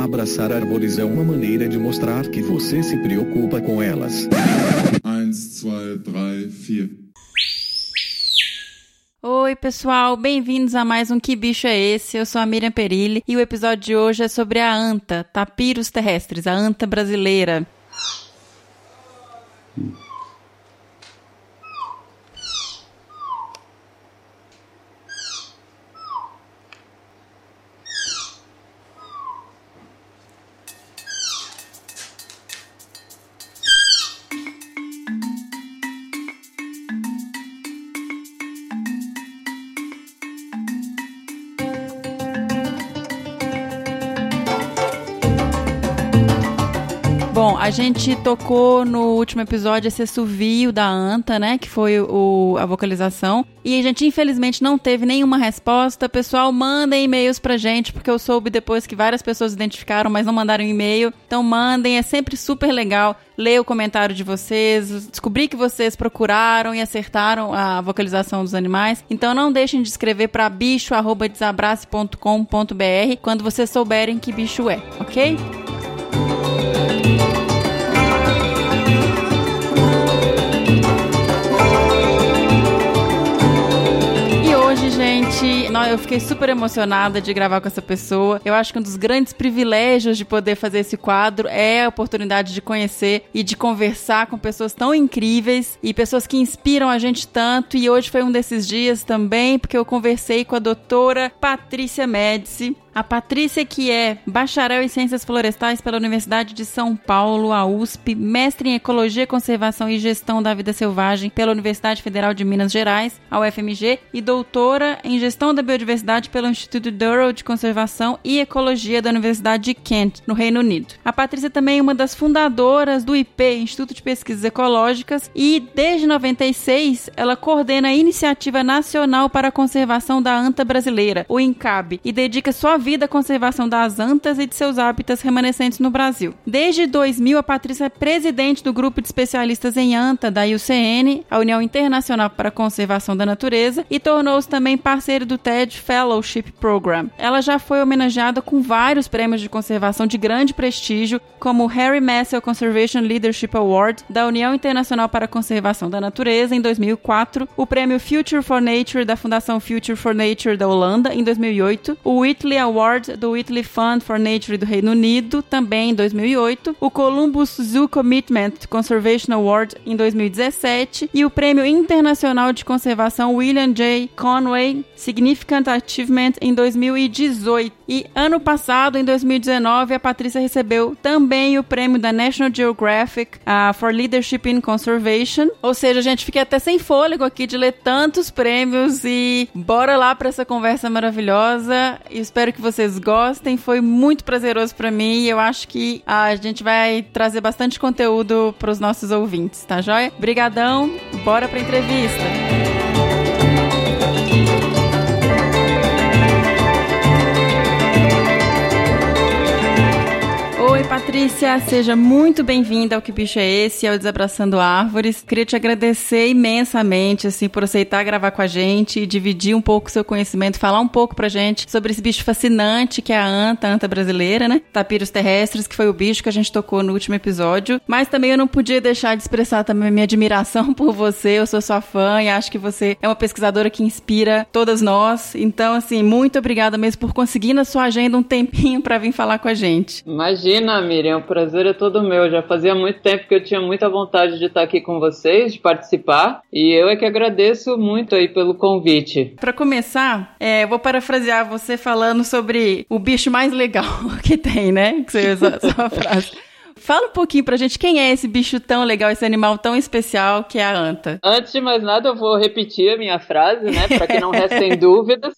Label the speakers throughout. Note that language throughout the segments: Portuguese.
Speaker 1: Abraçar árvores é uma maneira de mostrar que você se preocupa com elas.
Speaker 2: 1, 2, 3, 4.
Speaker 3: Oi, pessoal, bem-vindos a mais um Que Bicho é Esse? Eu sou a Miriam Perilli e o episódio de hoje é sobre a anta, tapiros terrestres, a anta brasileira. A gente tocou no último episódio esse assovio da Anta, né? Que foi o, a vocalização. E a gente, infelizmente, não teve nenhuma resposta. Pessoal, mandem e-mails pra gente, porque eu soube depois que várias pessoas identificaram, mas não mandaram e-mail. Então mandem, é sempre super legal ler o comentário de vocês, descobrir que vocês procuraram e acertaram a vocalização dos animais. Então não deixem de escrever para bicho@desabrace.com.br quando vocês souberem que bicho é, ok? Gente, nó- eu fiquei super emocionada de gravar com essa pessoa. Eu acho que um dos grandes privilégios de poder fazer esse quadro é a oportunidade de conhecer e de conversar com pessoas tão incríveis e pessoas que inspiram a gente tanto. E hoje foi um desses dias também, porque eu conversei com a doutora Patrícia Médici. A Patrícia, que é bacharel em Ciências Florestais pela Universidade de São Paulo, a USP, mestre em Ecologia, Conservação e Gestão da Vida Selvagem pela Universidade Federal de Minas Gerais, a UFMG, e doutora em Gestão da Biodiversidade pelo Instituto Durrell de Conservação e Ecologia da Universidade de Kent, no Reino Unido. A Patrícia também é uma das fundadoras do IP, Instituto de Pesquisas Ecológicas, e desde 96 ela coordena a Iniciativa Nacional para a Conservação da Anta Brasileira, o INCAB, e dedica sua vida conservação das antas e de seus hábitats remanescentes no Brasil. Desde 2000, a Patrícia é presidente do grupo de especialistas em anta da IUCN, a União Internacional para a Conservação da Natureza, e tornou-se também parceira do TED Fellowship Program. Ela já foi homenageada com vários prêmios de conservação de grande prestígio, como o Harry Massel Conservation Leadership Award da União Internacional para a Conservação da Natureza em 2004, o prêmio Future for Nature da Fundação Future for Nature da Holanda em 2008, o Whitley Award do Whitley Fund for Nature do Reino Unido também em 2008, o Columbus Zoo Commitment Conservation Award em 2017 e o Prêmio Internacional de Conservação William J. Conway Significant Achievement em 2018. E ano passado, em 2019, a Patrícia recebeu também o prêmio da National Geographic uh, for Leadership in Conservation. Ou seja, gente, fiquei até sem fôlego aqui de ler tantos prêmios e bora lá para essa conversa maravilhosa. Espero que vocês gostem. Foi muito prazeroso para mim e eu acho que a gente vai trazer bastante conteúdo para os nossos ouvintes, tá joia? Brigadão. Bora para entrevista. Patrícia, seja muito bem-vinda ao Que Bicho é Esse, ao Desabraçando Árvores. Queria te agradecer imensamente, assim, por aceitar gravar com a gente e dividir um pouco o seu conhecimento, falar um pouco pra gente sobre esse bicho fascinante que é a anta, a anta brasileira, né? Tapiros terrestres, que foi o bicho que a gente tocou no último episódio. Mas também eu não podia deixar de expressar também minha admiração por você, eu sou sua fã e acho que você é uma pesquisadora que inspira todas nós. Então, assim, muito obrigada mesmo por conseguir na sua agenda um tempinho pra vir falar com a gente.
Speaker 4: Imagina, Miriam, o prazer é todo meu. Já fazia muito tempo que eu tinha muita vontade de estar aqui com vocês, de participar, e eu é que agradeço muito aí pelo convite.
Speaker 3: Para começar, é, eu vou parafrasear você falando sobre o bicho mais legal que tem, né? Que você usa essa frase. Fala um pouquinho pra gente quem é esse bicho tão legal, esse animal tão especial que é a anta.
Speaker 4: Antes de mais nada, eu vou repetir a minha frase, né? Para que não restem dúvidas.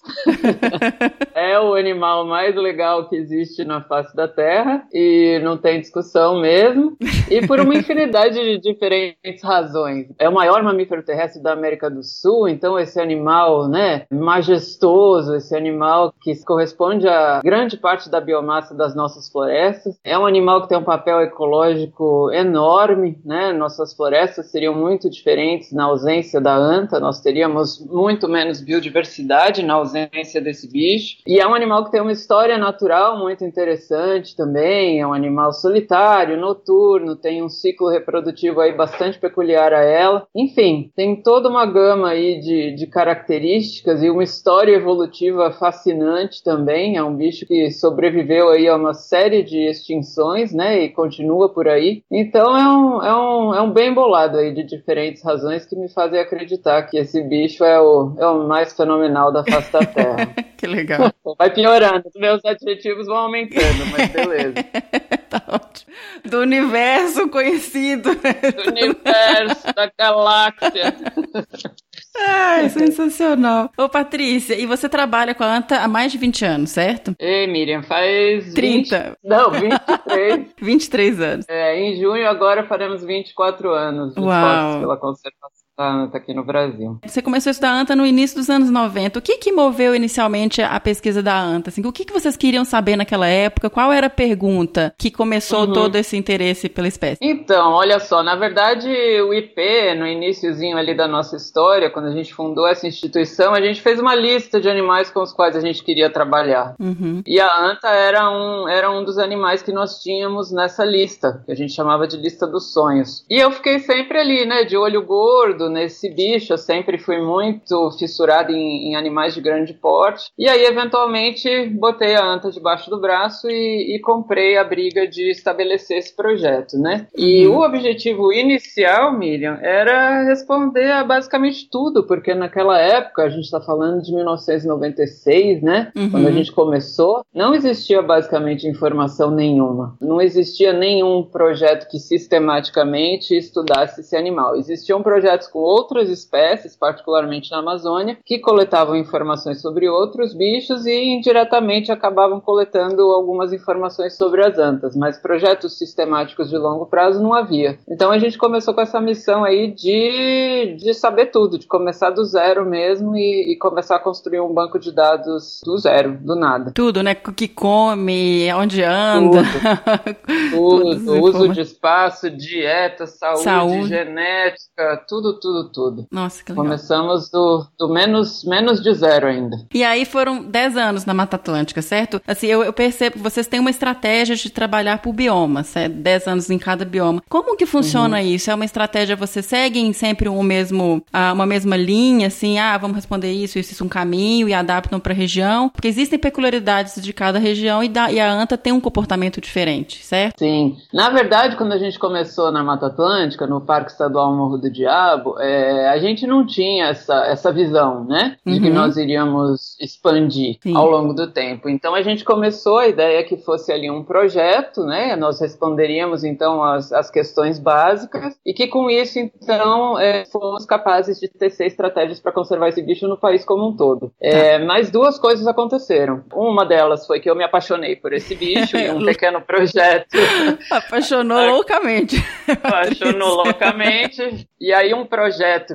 Speaker 4: é o animal mais legal que existe na face da Terra e não tem discussão mesmo. E por uma infinidade de diferentes razões. É o maior mamífero terrestre da América do Sul, então esse animal, né, majestoso, esse animal que corresponde a grande parte da biomassa das nossas florestas. É um animal que tem um papel ecológico enorme, né? Nossas florestas seriam muito diferentes na ausência da anta, nós teríamos muito menos biodiversidade na ausência desse bicho. E é um animal que tem uma história natural muito interessante também, é um animal solitário, noturno, tem um ciclo reprodutivo aí bastante peculiar a ela. Enfim, tem toda uma gama aí de, de características e uma história evolutiva fascinante também. É um bicho que sobreviveu aí a uma série de extinções, né? E continua por aí. Então é um, é um, é um bem bolado aí de diferentes razões que me fazem acreditar que esse bicho é o, é o mais fenomenal da face da Terra.
Speaker 3: que legal.
Speaker 4: Vai piorando, os meus adjetivos vão aumentando, mas beleza.
Speaker 3: tá ótimo. Do universo conhecido.
Speaker 4: Do universo, da galáxia.
Speaker 3: Ai, sensacional. Ô, Patrícia, e você trabalha com a Anta há mais de 20 anos, certo?
Speaker 4: Ei, Miriam, faz
Speaker 3: 30.
Speaker 4: 20... Não, 23.
Speaker 3: 23 anos.
Speaker 4: É, em junho agora faremos 24 anos de
Speaker 3: Uau.
Speaker 4: pela conservação da anta aqui no Brasil.
Speaker 3: Você começou a estudar anta no início dos anos 90. O que que moveu inicialmente a pesquisa da anta? Assim, o que que vocês queriam saber naquela época? Qual era a pergunta que começou
Speaker 4: Uhum.
Speaker 3: todo esse interesse pela espécie?
Speaker 4: Então, olha só, na verdade o IP, no iniciozinho ali da nossa história, quando a gente fundou essa instituição, a gente fez uma lista de animais com os quais a gente queria trabalhar.
Speaker 3: Uhum.
Speaker 4: E a anta era um, era um dos animais que nós tínhamos nessa lista, que a gente chamava de lista dos sonhos. E eu fiquei sempre ali, né, de olho gordo nesse bicho, eu sempre fui muito fissurado em, em animais de grande porte. E aí, eventualmente, botei a anta debaixo do braço e, e comprei a briga de estabelecer esse projeto, né? E
Speaker 3: Uhum.
Speaker 4: o objetivo inicial, Miriam, era responder a basicamente tudo, porque naquela época, a gente está falando de 1996, né?
Speaker 3: Uhum.
Speaker 4: Quando a gente começou, não existia basicamente informação nenhuma. Não existia nenhum projeto que sistematicamente estudasse esse animal. Existiam projetos com outras espécies, particularmente na Amazônia, que coletavam informações sobre outros bichos e indiretamente acabavam coletando algumas informações sobre as antas, mas projetos sistemáticos de longo prazo não havia. Então a gente começou com essa missão aí de, de saber tudo, de começar do zero mesmo e, e começar a construir um banco de dados do zero, do nada.
Speaker 3: Tudo, né? O que come, onde anda.
Speaker 4: Tudo,
Speaker 3: as
Speaker 4: uso de espaço, dieta, saúde,
Speaker 3: Saúde.
Speaker 4: genética, tudo, tudo, tudo.
Speaker 3: Nossa, que legal.
Speaker 4: Começamos do, do menos, menos de zero ainda.
Speaker 3: E aí foram 10 anos na Mata Atlântica, certo? Assim, eu, eu percebo que vocês têm uma estratégia de trabalhar por biomas, certo? 10 anos em cada bioma. Como que funciona
Speaker 4: Uhum.
Speaker 3: isso? É uma estratégia, vocês seguem sempre um mesmo, uma mesma linha, assim, ah, vamos responder isso, isso, isso, um caminho e adaptam para a região? Porque existem peculiaridades de cada região e, da, e a anta tem um comportamento diferente, certo?
Speaker 4: Sim. Na verdade, quando a gente começou na Mata Atlântica, no Parque Estadual Morro do Diabo, é, a gente não tinha essa, essa visão, né? De que
Speaker 3: Uhum.
Speaker 4: nós iríamos expandir
Speaker 3: Sim.
Speaker 4: ao longo do tempo. Então a gente começou a ideia que fosse ali um projeto, né? Nós responderíamos então as, as questões básicas e que com isso, então, é, fomos capazes de tecer estratégias para conservar esse bicho no país como um todo. É, mas duas coisas aconteceram. Uma delas foi que eu me apaixonei por esse bicho em um pequeno projeto
Speaker 3: Apaixonou loucamente.
Speaker 4: apaixonou loucamente. E aí um projeto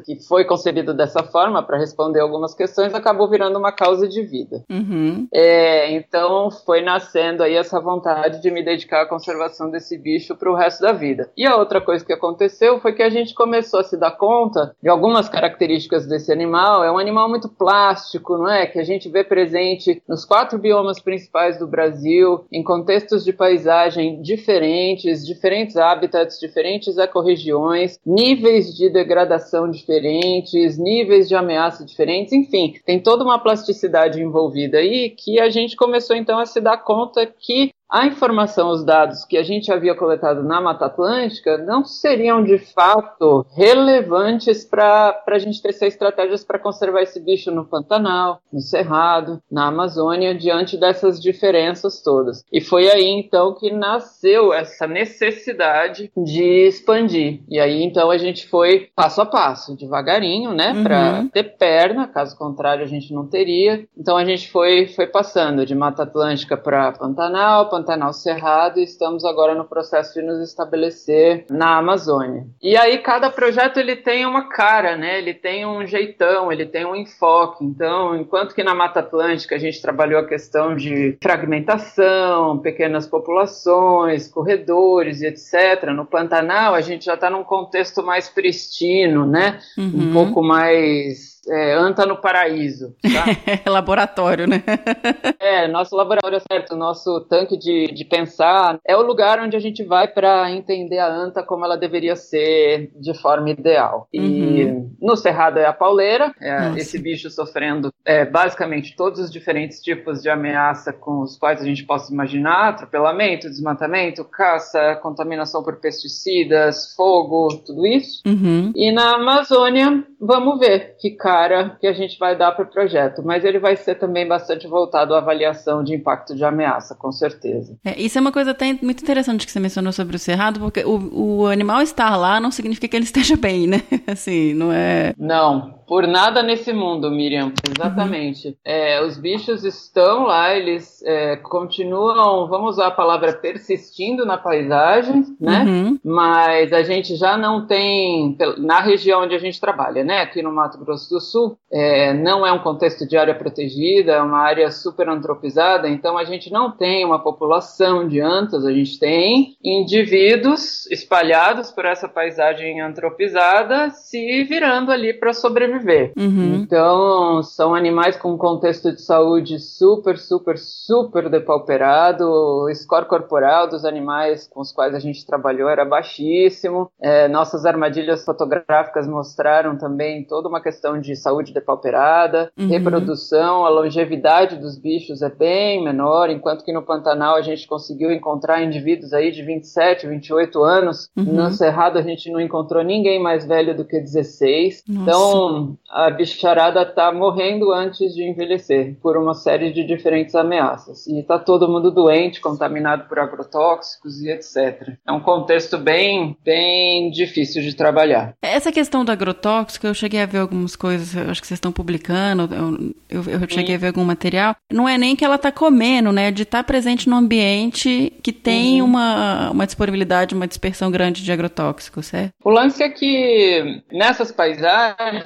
Speaker 4: que foi concebido dessa forma para responder algumas questões acabou virando uma causa de vida.
Speaker 3: Uhum.
Speaker 4: É, então foi nascendo aí essa vontade de me dedicar à conservação desse bicho para o resto da vida. E a outra coisa que aconteceu foi que a gente começou a se dar conta de algumas características desse animal. É um animal muito plástico, não é? Que a gente vê presente nos quatro biomas principais do Brasil, em contextos de paisagem diferentes, diferentes habitats, diferentes ecorregiões, níveis de degradação diferentes, níveis de ameaça diferentes, enfim, tem toda uma plasticidade envolvida aí que a gente começou então a se dar conta que a informação, os dados que a gente havia coletado na Mata Atlântica não seriam de fato relevantes para a gente tecer estratégias para conservar esse bicho no Pantanal, no Cerrado, na Amazônia, diante dessas diferenças todas. E foi aí então que nasceu essa necessidade de expandir. E aí então a gente foi passo a passo, devagarinho, né,
Speaker 3: Uhum.
Speaker 4: para ter perna, caso contrário a gente não teria. Então a gente foi, foi passando de Mata Atlântica para Pantanal, Pantanal Cerrado e estamos agora no processo de nos estabelecer na Amazônia. E aí cada projeto ele tem uma cara, né? Ele tem um jeitão, ele tem um enfoque. Então, enquanto que na Mata Atlântica a gente trabalhou a questão de fragmentação, pequenas populações, corredores e etc. No Pantanal a gente já está num contexto mais pristino, né?
Speaker 3: Uhum.
Speaker 4: Um pouco mais é, anta no paraíso. Tá?
Speaker 3: laboratório, né?
Speaker 4: é, nosso laboratório, certo, nosso tanque de, de pensar é o lugar onde a gente vai para entender a anta como ela deveria ser de forma ideal. E
Speaker 3: Uhum.
Speaker 4: no Cerrado é a pauleira, é esse bicho sofrendo é, basicamente todos os diferentes tipos de ameaça com os quais a gente possa imaginar: atropelamento, desmatamento, caça, contaminação por pesticidas, fogo, tudo isso.
Speaker 3: Uhum.
Speaker 4: E na Amazônia, vamos ver que cara que a gente vai dar para o projeto. Mas ele vai ser também bastante voltado à avaliação de impacto de ameaça, com certeza.
Speaker 3: É, isso é uma coisa até muito interessante que você mencionou sobre o cerrado, porque o, o animal estar lá não significa que ele esteja bem, né? Assim, não é.
Speaker 4: Não, por nada nesse mundo, Miriam. Exatamente. É, os bichos estão lá, eles é, continuam, vamos usar a palavra persistindo na paisagem, né?
Speaker 3: Uhum.
Speaker 4: Mas a gente já não tem, na região onde a gente trabalha, né, aqui no Mato Grosso do Sul, é, não é um contexto de área protegida, é uma área super antropizada, então a gente não tem uma população de antas, a gente tem indivíduos espalhados por essa paisagem antropizada se virando ali para sobreviver.
Speaker 3: Uhum.
Speaker 4: Então, são animais com um contexto de saúde super, super, super depauperado. O score corporal dos animais com os quais a gente trabalhou era baixíssimo. É, nossas armadilhas fotográficas mostraram também toda uma questão de saúde depauperada,
Speaker 3: Uhum.
Speaker 4: reprodução, a longevidade dos bichos é bem menor, enquanto que no Pantanal a gente conseguiu encontrar indivíduos aí de 27, 28 anos.
Speaker 3: Uhum.
Speaker 4: No Cerrado a gente não encontrou ninguém mais velho do que 16.
Speaker 3: Nossa.
Speaker 4: Então, a bicharada tá morrendo antes de envelhecer por uma série de diferentes ameaças. E tá todo mundo doente, contaminado por agrotóxicos e etc. É um contexto bem, bem difícil de trabalhar.
Speaker 3: Essa questão do agrotóxico, eu cheguei a ver algumas coisas, acho que vocês estão publicando, eu, eu, eu cheguei a ver algum material. Não é nem que ela tá comendo, né? De estar presente num ambiente que tem uma, uma disponibilidade, uma dispersão grande de agrotóxicos, certo?
Speaker 4: O lance é que nessas paisagens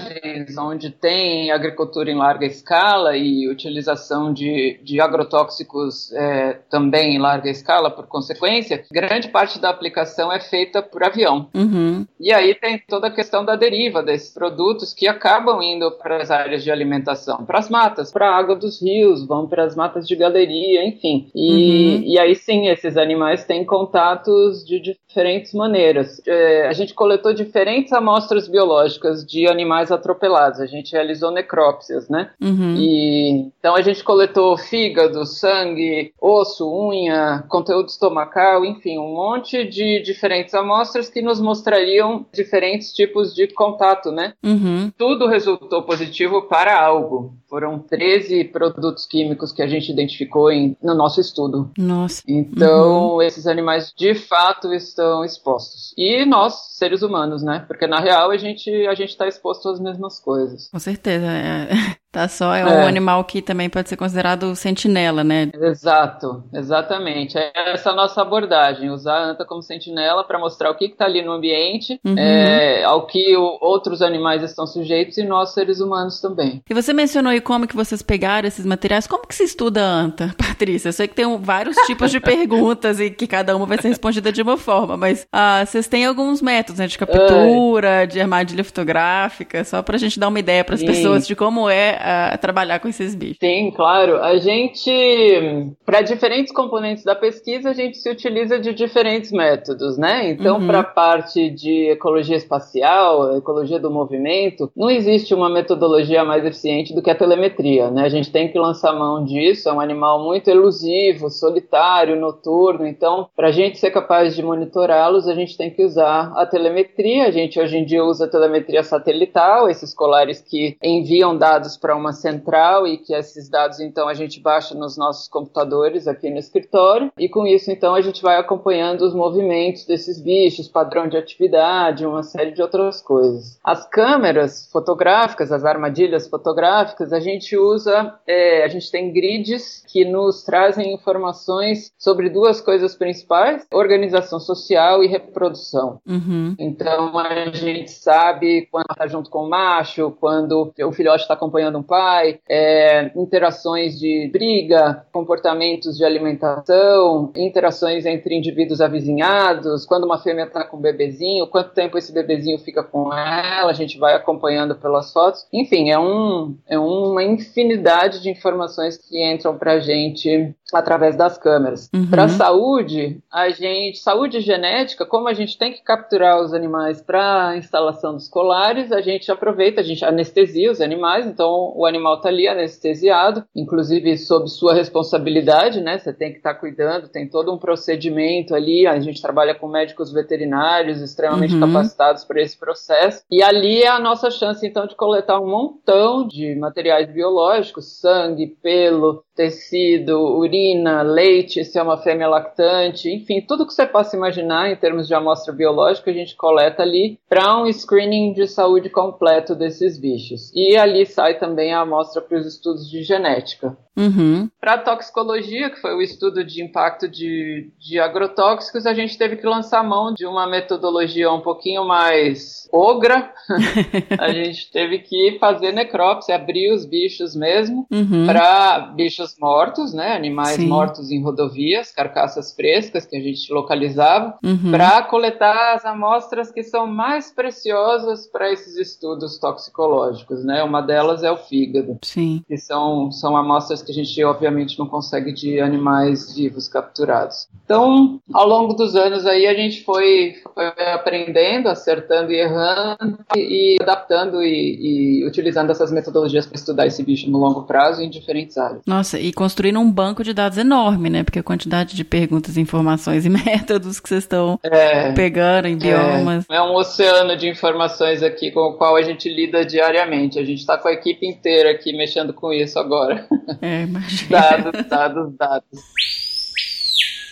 Speaker 4: onde tem agricultura em larga escala e utilização de, de agrotóxicos é, também em larga escala, por consequência, grande parte da aplicação é feita por avião.
Speaker 3: Uhum.
Speaker 4: E aí tem toda a questão da deriva desses produtos que acabam indo para as áreas de alimentação, para as matas, para a água dos rios, vão para as matas de galeria, enfim. E,
Speaker 3: Uhum.
Speaker 4: e aí sim, esses animais têm contatos de diferentes maneiras. É, a gente coletou diferentes amostras biológicas de animais atropelados. A gente realizou necrópsias, né?
Speaker 3: Uhum.
Speaker 4: E, então a gente coletou fígado, sangue, osso, unha, conteúdo estomacal, enfim, um monte de diferentes amostras que nos mostrariam diferentes tipos de contato, né?
Speaker 3: Uhum.
Speaker 4: Tudo resultou positivo para algo. Foram 13 produtos químicos que a gente identificou em- no nosso estudo.
Speaker 3: Nossa.
Speaker 4: Então, esses animais de fato estão expostos. E nós, seres humanos, né? Porque na real a gente a gente está exposto às mesmas coisas.
Speaker 3: Com certeza. é. Tá só, é um
Speaker 4: É.
Speaker 3: animal que também pode ser considerado sentinela, né?
Speaker 4: Exato, exatamente. É essa a nossa abordagem, usar a anta como sentinela para mostrar o que está ali no ambiente,
Speaker 3: Uhum.
Speaker 4: é, ao que o- outros animais estão sujeitos e nós, seres humanos, também.
Speaker 3: E você mencionou aí como que vocês pegaram esses materiais. Como que se estuda a anta, Patrícia? Eu sei que tem um- vários tipos de perguntas e que cada uma vai ser respondida de uma forma, mas ah, vocês têm alguns métodos, né? De captura, de armadilha fotográfica, só pra gente dar uma ideia para as pessoas de como é ah, trabalhar com esses bichos.
Speaker 4: Sim, claro. A gente, para diferentes componentes da pesquisa, a gente se utiliza de diferentes métodos, né? Então,
Speaker 3: Uhum.
Speaker 4: para a parte de ecologia espacial, ecologia do movimento, não existe uma metodologia mais eficiente do que a telemetria, né? A gente tem que lançar mão disso. É um animal muito elusivo, solitário, noturno. Então, para a gente ser capaz de monitorá-los, a gente tem que usar a telemetria. A gente hoje em dia usa telemetria satelital, esses colares que enviam dados para para uma central e que esses dados então a gente baixa nos nossos computadores aqui no escritório e com isso então a gente vai acompanhando os movimentos desses bichos, padrão de atividade, uma série de outras coisas. As câmeras fotográficas, as armadilhas fotográficas, a gente usa, é, a gente tem grids que nos trazem informações sobre duas coisas principais: organização social e reprodução.
Speaker 3: Uhum.
Speaker 4: Então a gente sabe quando está junto com o macho, quando o filhote está acompanhando pai, é, interações de briga, comportamentos de alimentação, interações entre indivíduos avizinhados, quando uma fêmea está com um bebezinho, quanto tempo esse bebezinho fica com ela, a gente vai acompanhando pelas fotos. Enfim, é, um, é uma infinidade de informações que entram para a gente através das câmeras.
Speaker 3: Uhum.
Speaker 4: Para saúde, a gente, saúde genética, como a gente tem que capturar os animais para a instalação dos colares, a gente aproveita, a gente anestesia os animais, então o animal está ali anestesiado, inclusive sob sua responsabilidade, né? Você tem que estar tá cuidando, tem todo um procedimento ali. A gente trabalha com médicos veterinários extremamente
Speaker 3: Uhum.
Speaker 4: capacitados para esse processo. E ali é a nossa chance, então, de coletar um montão de materiais biológicos, sangue, pelo, tecido, urina, leite, se é uma fêmea lactante, enfim, tudo que você possa imaginar em termos de amostra biológica, a gente coleta ali para um screening de saúde completo desses bichos. E ali sai também a amostra para os estudos de genética.
Speaker 3: Uhum.
Speaker 4: Para toxicologia, que foi o estudo de impacto de, de agrotóxicos, a gente teve que lançar mão de uma metodologia um pouquinho mais ogra. a gente teve que fazer necrópsia, abrir os bichos mesmo
Speaker 3: Uhum.
Speaker 4: para bichos mortos, né, animais
Speaker 3: Sim.
Speaker 4: mortos em rodovias, carcaças frescas que a gente localizava,
Speaker 3: Uhum.
Speaker 4: para coletar as amostras que são mais preciosas para esses estudos toxicológicos, né? Uma delas é o fígado
Speaker 3: Sim.
Speaker 4: que são, são amostras que a gente obviamente não consegue de animais vivos capturados. Então, ao longo dos anos aí a gente foi, foi aprendendo, acertando e errando e adaptando e, e utilizando essas metodologias para estudar esse bicho no longo prazo em diferentes áreas.
Speaker 3: Nossa, e construindo um banco de dados enorme, né? Porque a quantidade de perguntas, informações e métodos que vocês estão
Speaker 4: É,
Speaker 3: pegando em biomas.
Speaker 4: É, é um oceano de informações aqui com o qual a gente lida diariamente. A gente está com a equipe inteira aqui mexendo com isso agora.
Speaker 3: É, imagina.
Speaker 4: Dados, dados, dados.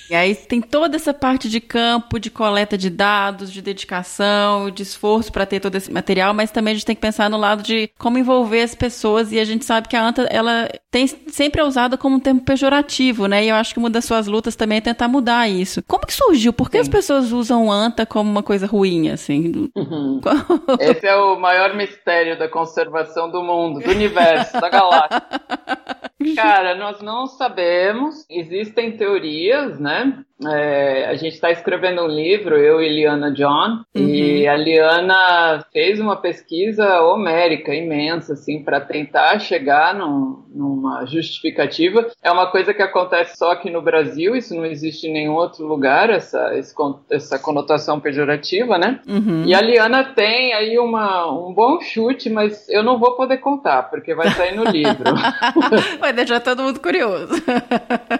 Speaker 3: E aí tem toda essa parte de campo, de coleta de dados, de dedicação, de esforço para ter todo esse material, mas também a gente tem que pensar no lado de como envolver as pessoas. E a gente sabe que a anta, ela tem sempre é usada como um termo pejorativo, né? E eu acho que uma das suas lutas também é tentar mudar isso. Como que surgiu? Por que
Speaker 4: Sim.
Speaker 3: as pessoas usam anta como uma coisa ruim, assim?
Speaker 4: Uhum. Esse é o maior mistério da conservação do mundo, do universo, da galáxia. Cara, nós não sabemos. Existem teorias, né? É, a gente está escrevendo um livro, eu e Liana John, e a Liana fez uma pesquisa homérica imensa, assim, para tentar chegar num- numa justificativa. É uma coisa que acontece só aqui no Brasil, isso não existe em nenhum outro lugar, essa, esse essa conotação pejorativa, né?
Speaker 3: Uhum.
Speaker 4: E a Liana tem aí uma, um bom chute, mas eu não vou poder contar, porque vai sair no livro.
Speaker 3: Vai deixar todo mundo curioso.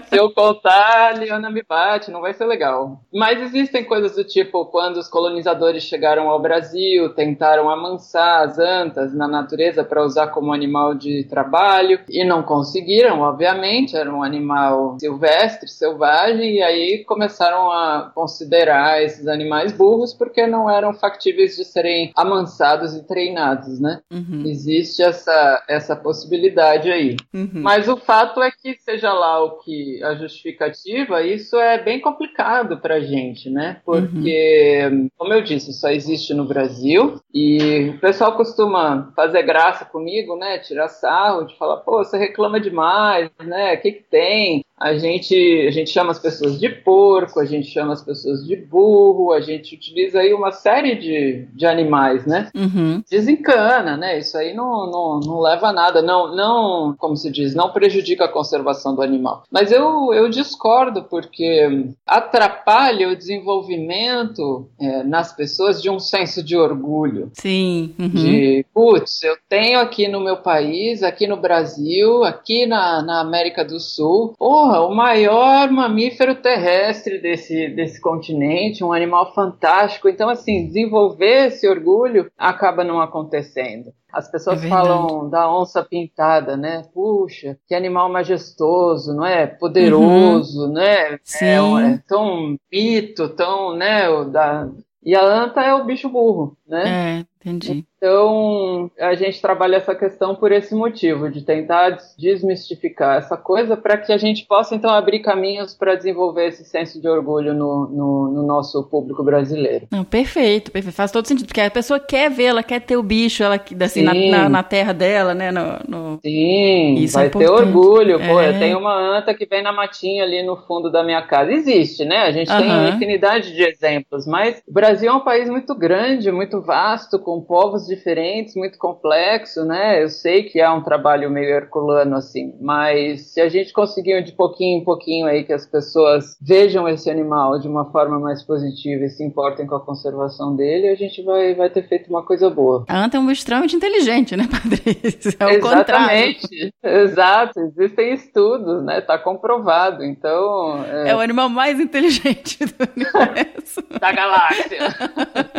Speaker 4: Se eu contar, a Liana me bate, não vai ser legal. Mas existem coisas do tipo, quando os colonizadores chegaram ao Brasil, tentaram amansar as antas na natureza para usar como animal de trabalho, e não conseguiram, obviamente, era um animal silvestre, selvagem, e aí começaram a considerar esses animais burros porque não eram factíveis de serem amansados e treinados, né?
Speaker 3: Uhum.
Speaker 4: Existe essa, essa possibilidade aí.
Speaker 3: Uhum.
Speaker 4: Mas o fato é que, seja lá o que a justificativa, isso é bem complicado pra gente, né? Porque, como eu disse, só existe no Brasil e o pessoal costuma fazer graça comigo, né? Tirar sarro, de falar, pô, você reclama demais, né? O que que tem? A gente, a gente chama as pessoas de porco, a gente chama as pessoas de burro, a gente utiliza aí uma série de, de animais, né?
Speaker 3: Uhum.
Speaker 4: desencana, né? Isso aí não, não, não leva a nada, não, não, como se diz, não prejudica a conservação do animal. Mas eu, eu discordo porque atrapalha o desenvolvimento é, nas pessoas de um senso de orgulho.
Speaker 3: Sim. Uhum.
Speaker 4: De, putz, eu tenho aqui no meu país, aqui no Brasil, aqui na, na América do Sul, porra, o maior mamífero terrestre desse, desse continente, um animal fantástico. Então, assim, desenvolver esse orgulho acaba não acontecendo. As pessoas
Speaker 3: É
Speaker 4: falam da onça pintada, né? Puxa, que animal majestoso, não é? Poderoso, né?
Speaker 3: Sim.
Speaker 4: É, é tão mito, tão, né? Da... E a anta é o bicho burro, né?
Speaker 3: É, entendi.
Speaker 4: Então, a gente trabalha essa questão por esse motivo, de tentar des- desmistificar essa coisa para que a gente possa, então, abrir caminhos para desenvolver esse senso de orgulho no, no, no nosso público brasileiro.
Speaker 3: Não, perfeito, perfeito. Faz todo sentido. Porque a pessoa quer ver, ela quer ter o bicho, ela assim, na, na, na terra dela, né? No, no-
Speaker 4: Sim,
Speaker 3: Isso é
Speaker 4: vai ter
Speaker 3: importante.
Speaker 4: orgulho. Pô,
Speaker 3: É.
Speaker 4: eu tenho uma anta que vem na matinha ali no fundo da minha casa. Existe, né? A gente tem infinidade de exemplos, mas o Brasil é um país muito grande, muito vasto, com povos diferentes, muito complexo, né? Eu sei que é um trabalho meio herculano, assim, mas se a gente conseguir de pouquinho em pouquinho aí que as pessoas vejam esse animal de uma forma mais positiva e se importem com a conservação dele, a gente vai, vai ter feito uma coisa boa.
Speaker 3: A anta é um bicho extremamente inteligente, né, Patrícia? É o contrário.
Speaker 4: Exatamente. Exato. Existem estudos, né? Tá comprovado. Então, é,
Speaker 3: É o animal mais inteligente do universo.
Speaker 4: da galáxia.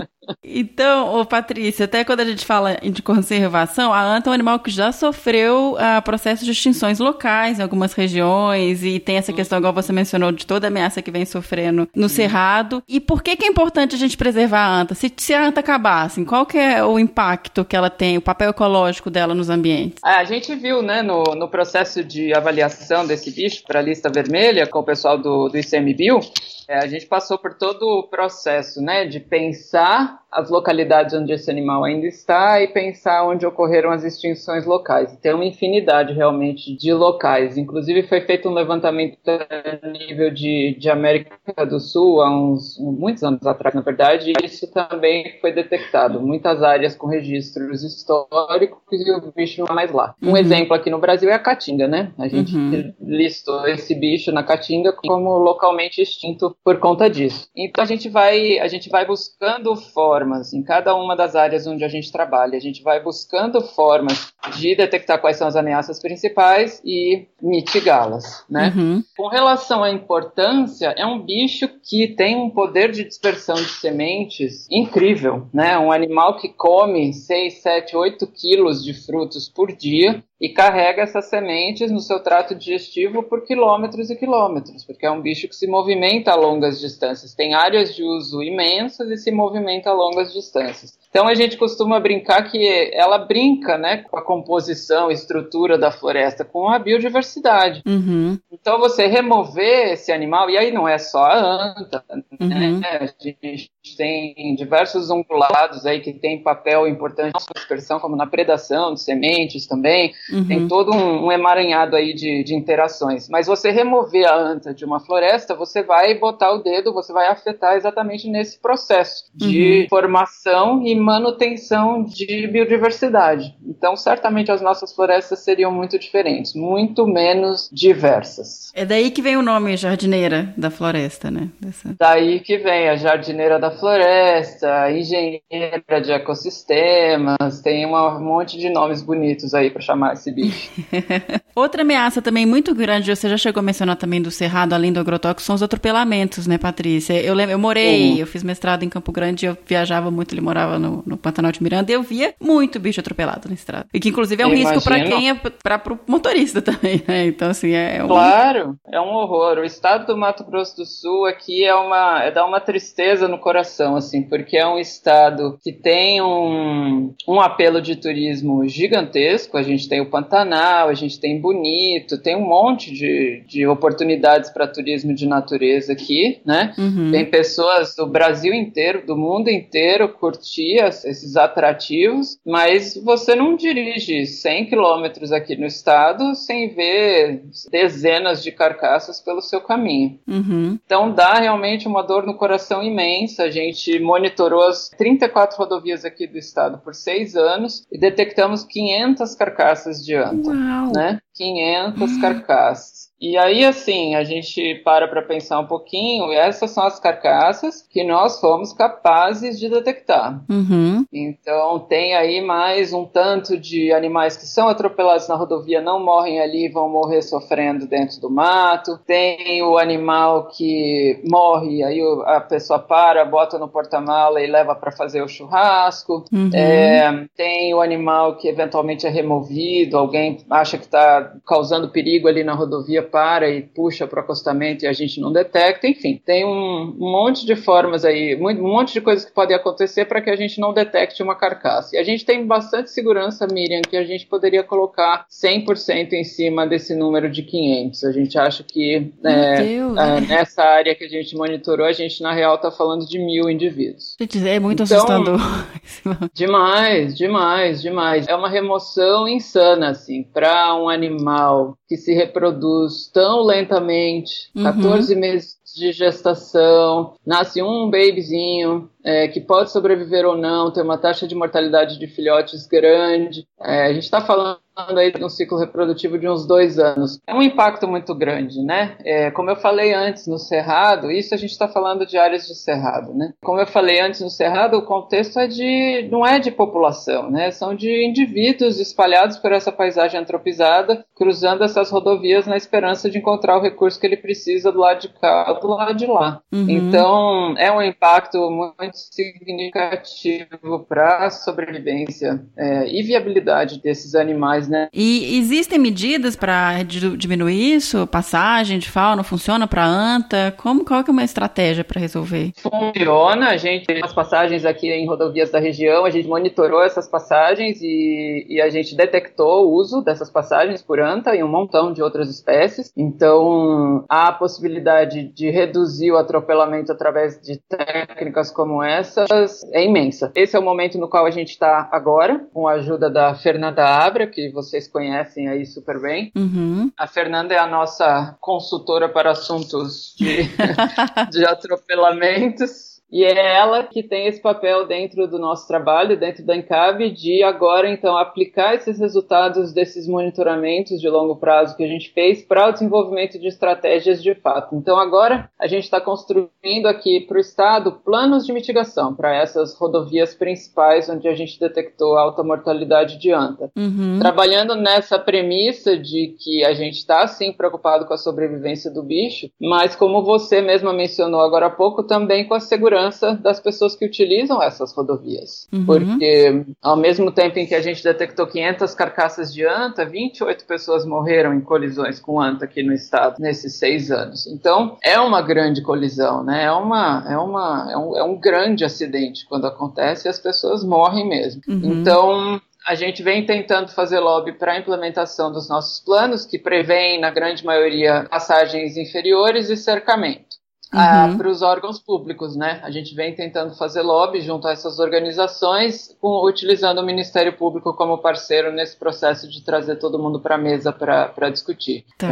Speaker 3: Então, ô Patrícia, até quando a gente fala de conservação, a anta é um animal que já sofreu ah, processos de extinções locais em algumas regiões e tem essa questão, igual você mencionou, de toda a ameaça que vem sofrendo no cerrado. E por que que é importante a gente preservar a anta? Se, se a anta acabar, assim, qual que é o impacto que ela tem, o papel ecológico dela nos ambientes?
Speaker 4: Ah, a gente viu, né, no, no processo de avaliação desse bicho para a lista vermelha com o pessoal do, do ICMBio, é, a gente passou por todo o processo, né, de pensar as localidades onde esse animal ainda está e pensar onde ocorreram as extinções locais. Tem uma infinidade realmente de locais. Inclusive foi feito um levantamento a nível de, de América do Sul há uns muitos anos atrás, na verdade, e isso também foi detectado. Muitas áreas com registros históricos e o bicho não é mais lá. Um
Speaker 3: Uhum.
Speaker 4: exemplo aqui no Brasil é a caatinga, né? A gente
Speaker 3: Uhum.
Speaker 4: listou esse bicho na caatinga como localmente extinto por conta disso. Então a gente vai a gente vai buscando formas em cada uma das áreas onde a gente trabalha. A gente vai buscando formas de detectar quais são as ameaças principais e mitigá-las, né?
Speaker 3: Uhum.
Speaker 4: Com relação à importância, é um bicho que tem um poder de dispersão de sementes incrível, né? Um animal que come 6, 7, 8 quilos de frutos por dia e carrega essas sementes no seu trato digestivo por quilômetros e quilômetros, porque é um bicho que se movimenta a longas distâncias, tem áreas de uso imensas e se movimenta a longas distâncias. Então a gente costuma brincar que ela brinca, né, com a composição, estrutura da floresta, com a biodiversidade.
Speaker 3: Uhum.
Speaker 4: Então você remover esse animal, e aí não é só a anta,
Speaker 3: Uhum.
Speaker 4: né? A gente tem diversos ungulados aí que têm papel importante na dispersão, como na predação de sementes também. Tem
Speaker 3: Uhum.
Speaker 4: todo um, um emaranhado aí de, de interações. Mas você remover a anta de uma floresta, você vai botar o dedo, você vai afetar exatamente nesse processo de formação e manutenção de biodiversidade. Então, certamente as nossas florestas seriam muito diferentes, muito menos diversas.
Speaker 3: É daí que vem o nome jardineira da floresta, né? Dessa-
Speaker 4: Daí que vem a jardineira da floresta, engenheira de ecossistemas, tem uma- um monte de nomes bonitos aí para chamar esse bicho.
Speaker 3: Outra ameaça também muito grande, você já chegou a mencionar também do Cerrado, além do agrotóxico, são os atropelamentos, né, Patrícia? Eu lembro, eu morei,
Speaker 4: Sim.
Speaker 3: eu fiz mestrado em Campo Grande, eu viajava muito, ele morava no, no Pantanal de Miranda, e eu via muito bicho atropelado na estrada. E que inclusive é um risco pra
Speaker 4: Imagino.
Speaker 3: quem é para pro motorista também, né? Então assim, é um
Speaker 4: Claro, é um horror. O estado do Mato Grosso do Sul aqui é uma é dá uma tristeza no coração, assim, porque é um estado que tem um, um apelo de turismo gigantesco. A gente tem o Pantanal, a gente tem Bonito, tem um monte de, de oportunidades para turismo de natureza aqui, né?
Speaker 3: Uhum.
Speaker 4: Tem pessoas do Brasil inteiro, do mundo inteiro, curtir esses atrativos, mas você não dirige 100 quilômetros aqui no estado sem ver dezenas de carcaças pelo seu caminho.
Speaker 3: Uhum.
Speaker 4: Então dá realmente uma dor no coração imensa. A gente monitorou as 34 rodovias aqui do estado por seis anos e detectamos 500 carcaças de anta
Speaker 3: Uau.
Speaker 4: né? 500 carcaças. E aí, assim, a gente para para pensar um pouquinho, essas são as carcaças que nós fomos capazes de detectar.
Speaker 3: Uhum.
Speaker 4: Então, tem aí mais um tanto de animais que são atropelados na rodovia, não morrem ali, vão morrer sofrendo dentro do mato. Tem o animal que morre, aí a pessoa para, bota no porta-mala e leva para fazer o churrasco.
Speaker 3: Uhum.
Speaker 4: É, tem o animal que eventualmente é removido, alguém acha que está causando perigo ali na rodovia para e puxa para o acostamento e a gente não detecta. Enfim, tem um, monte de formas aí, um monte de coisas que podem acontecer para que a gente não detecte uma carcaça. E a gente tem bastante segurança, Miriam, que a gente poderia colocar 100% em cima desse número de 500. A gente acha que é,
Speaker 3: Deus.
Speaker 4: é, nessa área que a gente monitorou, a gente na real está falando de mil indivíduos.
Speaker 3: Gente, é muito
Speaker 4: Então-
Speaker 3: assustador.
Speaker 4: Demais, demais, demais. É uma remoção insana, assim, para um animal que se reproduz tão lentamente,
Speaker 3: Uhum.
Speaker 4: 14 meses de gestação, nasce um babyzinho, é, que pode sobreviver ou não, tem uma taxa de mortalidade de filhotes grande. É, a gente está falando aí de um ciclo reprodutivo de uns dois anos. É um impacto muito grande, né? É, como eu falei antes no Cerrado, isso a gente está falando de áreas de Cerrado, né? Como eu falei antes no Cerrado, o contexto é de, não é de população, né? São de indivíduos espalhados por essa paisagem antropizada, cruzando essas rodovias na esperança de encontrar o recurso que ele precisa do lado de cá do lado de lá.
Speaker 3: Uhum.
Speaker 4: Então, é um impacto muito significativo para a sobrevivência é, e viabilidade desses animais, né?
Speaker 3: E existem medidas para diminuir isso? Passagem de fauna funciona para anta? Como qual que é uma estratégia para resolver?
Speaker 4: Funciona, a gente tem as passagens aqui em rodovias da região, a gente monitorou essas passagens e, e a gente detectou o uso dessas passagens por anta e um montão de outras espécies. Então, há a possibilidade de reduzir o atropelamento através de técnicas como essas é imensa. Esse é o momento no qual a gente está agora, com a ajuda da Fernanda Abra, que vocês conhecem aí super bem.
Speaker 3: Uhum.
Speaker 4: A Fernanda é a nossa consultora para assuntos de, de atropelamentos. E é ela que tem esse papel dentro do nosso trabalho, dentro da Encab, de agora então aplicar esses resultados desses monitoramentos de longo prazo que a gente fez para o desenvolvimento de estratégias de fato. Então agora a gente está construindo aqui para o Estado planos de mitigação para essas rodovias principais onde a gente detectou alta mortalidade de anta.
Speaker 3: Uhum.
Speaker 4: Trabalhando nessa premissa de que a gente está sim preocupado com a sobrevivência do bicho, mas como você mesma mencionou agora há pouco, também com a segurança das pessoas que utilizam essas rodovias.
Speaker 3: Uhum.
Speaker 4: Porque ao mesmo tempo em que a gente detectou 500 carcaças de anta, 28 pessoas morreram em colisões com anta aqui no estado nesses seis anos. Então é uma grande colisão, né? É uma é uma é um, é um grande acidente quando acontece e as pessoas morrem mesmo.
Speaker 3: Uhum.
Speaker 4: Então a gente vem tentando fazer lobby para a implementação dos nossos planos, que prevêem, na grande maioria, passagens inferiores e cercamento.
Speaker 3: Uhum.
Speaker 4: para os órgãos públicos, né? A gente vem tentando fazer lobby junto a essas organizações, com, utilizando o Ministério Público como parceiro nesse processo de trazer todo mundo para a mesa para discutir.
Speaker 3: Tá.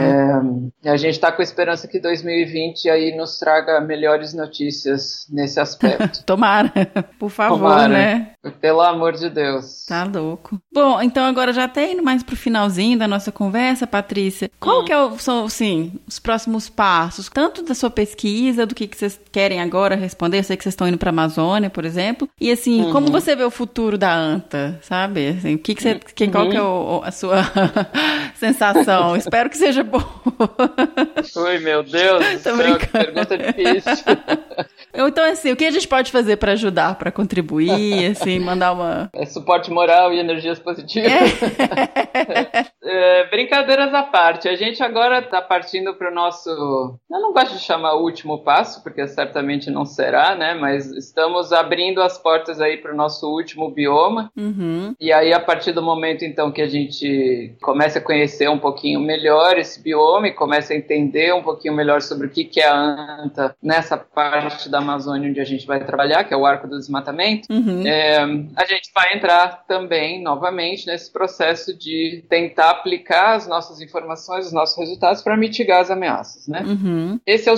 Speaker 4: É, a gente está com a esperança que 2020 aí nos traga melhores notícias nesse aspecto.
Speaker 3: Tomara, por favor,
Speaker 4: Tomara.
Speaker 3: né?
Speaker 4: Pelo amor de Deus.
Speaker 3: Tá louco. Bom, então agora já até indo mais pro finalzinho da nossa conversa, Patrícia, qual
Speaker 4: Hum.
Speaker 3: que é o- são, assim, os próximos passos, tanto da sua pesquisa, do que, que vocês querem agora responder, eu sei que vocês estão indo pra Amazônia, por exemplo, e assim,
Speaker 4: Uhum.
Speaker 3: como você vê o futuro da anta, sabe? Assim, o que que você, que, qual que é o- a sua sensação? Espero que seja boa.
Speaker 4: Ui, meu Deus
Speaker 3: Tô
Speaker 4: céu, que pergunta difícil.
Speaker 3: Então, assim, o que a gente pode fazer pra ajudar, pra contribuir, assim, mandar uma...
Speaker 4: É suporte moral e energias positivas. É, brincadeiras à parte, a gente agora está partindo para o nosso. Eu não gosto de chamar o último passo, porque certamente não será, né? Mas estamos abrindo as portas aí para o nosso último bioma.
Speaker 3: Uhum.
Speaker 4: E aí, a partir do momento então que a gente começa a conhecer um pouquinho melhor esse bioma e começa a entender um pouquinho melhor sobre o que, que é a anta nessa parte da Amazônia onde a gente vai trabalhar, que é o arco do desmatamento.
Speaker 3: Uhum.
Speaker 4: É, a gente vai entrar também, novamente, nesse processo de tentar aplicar as nossas informações, os nossos resultados para mitigar as ameaças, né?
Speaker 3: Uhum.
Speaker 4: Esse é o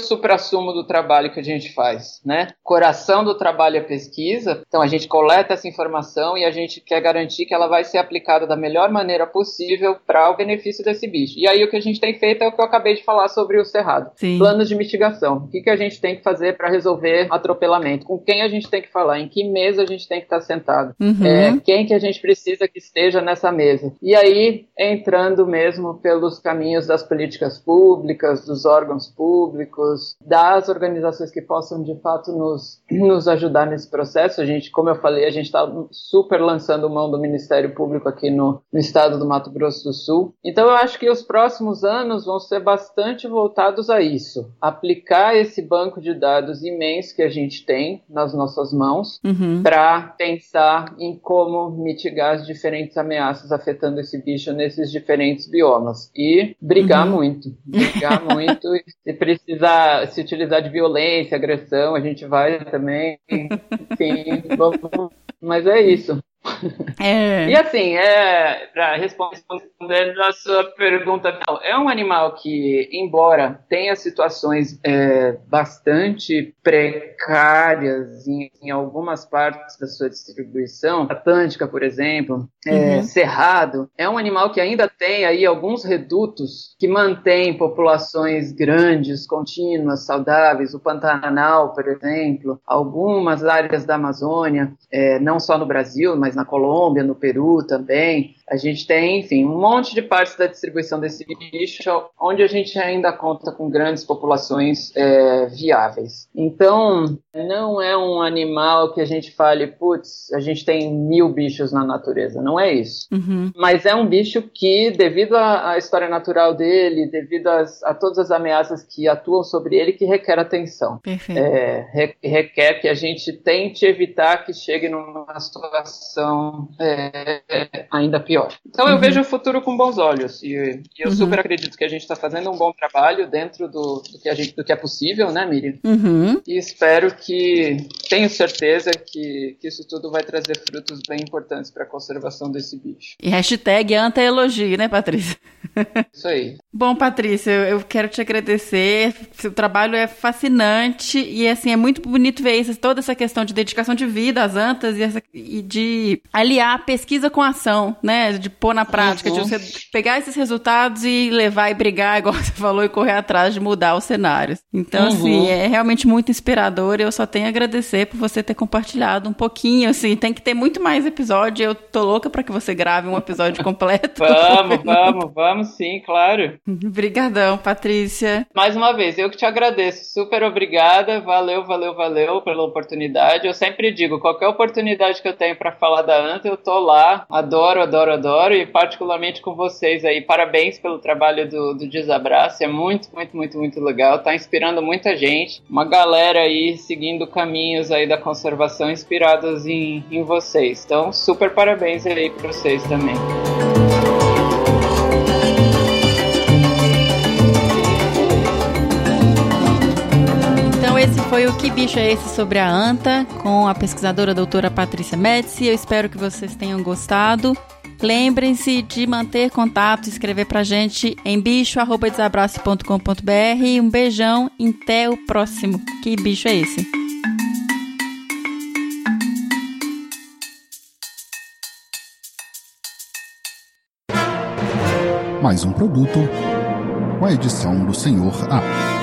Speaker 4: do trabalho que a gente faz, né? Coração do trabalho é pesquisa, então a gente coleta essa informação e a gente quer garantir que ela vai ser aplicada da melhor maneira possível para o benefício desse bicho. E aí o que a gente tem feito é o que eu acabei de falar sobre o cerrado.
Speaker 3: Sim.
Speaker 4: Planos de mitigação. O que, que a gente tem que fazer para resolver atropelamento? Com quem a gente tem que falar? Em que mesa a gente tem que estar sentado?
Speaker 3: Uhum.
Speaker 4: É, quem que a gente precisa que esteja nessa mesa? E aí, entrando mesmo pelos caminhos das políticas públicas, dos órgãos públicos, das organizações que possam de fato nos, nos ajudar nesse processo. A gente, como eu falei, a gente está super lançando mão do Ministério Público aqui no, no estado do Mato Grosso do Sul. Então eu acho que os próximos anos vão ser bastante voltados a isso. Aplicar esse banco de dados imenso que a gente tem nas nossas mãos
Speaker 3: Uhum.
Speaker 4: para pensar em como mitigar as diferentes ameaças afetando esse bicho nesses diferentes biomas e brigar
Speaker 3: Uhum.
Speaker 4: muito, brigar muito e se precisar se utilizar de violência, agressão, a gente vai também, enfim, vamos, mas é isso.
Speaker 3: É.
Speaker 4: E assim, é, para responder a sua pergunta, não, é um animal que, embora tenha situações é, bastante precárias em, em algumas partes da sua distribuição, Atlântica, por exemplo, é,
Speaker 3: Uhum.
Speaker 4: Cerrado, é um animal que ainda tem aí alguns redutos que mantêm populações grandes, contínuas, saudáveis, o Pantanal, por exemplo, algumas áreas da Amazônia, é, não só no Brasil, mas na Colômbia, no Peru também. A gente tem, enfim, um monte de partes da distribuição desse bicho onde a gente ainda conta com grandes populações é, viáveis. Então, não é um animal que a gente fale, putz, a gente tem mil bichos na natureza. Não é isso.
Speaker 3: Uhum.
Speaker 4: Mas é um bicho que, devido à, à história natural dele, devido às- a todas as ameaças que atuam sobre ele, que requer atenção.
Speaker 3: Perfeito.
Speaker 4: É, re- requer que a gente tente evitar que chegue numa situação é, é, ainda pior. Então eu
Speaker 3: Uhum.
Speaker 4: vejo o futuro com bons olhos e, e eu
Speaker 3: Uhum.
Speaker 4: super acredito que a gente está fazendo um bom trabalho dentro do, do que a gente, do que é possível, né, Miriam?
Speaker 3: Uhum.
Speaker 4: E espero que, tenho certeza que, que isso tudo vai trazer frutos bem importantes para a conservação desse bicho.
Speaker 3: E hashtag anta-elogio, né, Patrícia?
Speaker 4: Isso aí.
Speaker 3: Bom, Patrícia, eu quero te agradecer. Seu trabalho é fascinante e assim é muito bonito ver isso, toda essa questão de dedicação de vida às antas e, essa- e de aliar a pesquisa com a ação, né? De pôr na prática, de
Speaker 4: Uhum.
Speaker 3: você pegar esses resultados e levar e brigar, igual você falou, e correr atrás de mudar os cenários. Então,
Speaker 4: Uhum.
Speaker 3: assim, é realmente muito inspirador. e Eu só tenho a agradecer por você ter compartilhado um pouquinho. Assim, tem que ter muito mais episódio. Eu tô louca para que você grave um episódio completo.
Speaker 4: Vamos, vamos, vamos sim, claro.
Speaker 3: Obrigadão, Patrícia.
Speaker 4: Mais uma vez, eu que te agradeço. Super obrigada. Valeu, valeu, valeu pela oportunidade. Eu sempre digo, qualquer oportunidade que eu tenho para falar da ANTA, eu tô lá. Adoro, adoro, adoro. E particularmente com vocês aí. Parabéns pelo trabalho do, do Desabraço. É muito, muito, muito, muito legal. Tá inspirando muita gente. Uma galera aí seguindo caminhos aí da conservação inspirados em, em vocês. Então, super parabéns aí para vocês também.
Speaker 3: Então esse foi o Que Bicho é Esse sobre a anta, com a pesquisadora doutora Patrícia Médici. Eu espero que vocês tenham gostado. Lembrem-se de manter contato, escrever pra gente em bicho.desabrace.com.br. Um beijão até o próximo. Que bicho é esse?
Speaker 5: Mais um produto com a edição do Senhor A.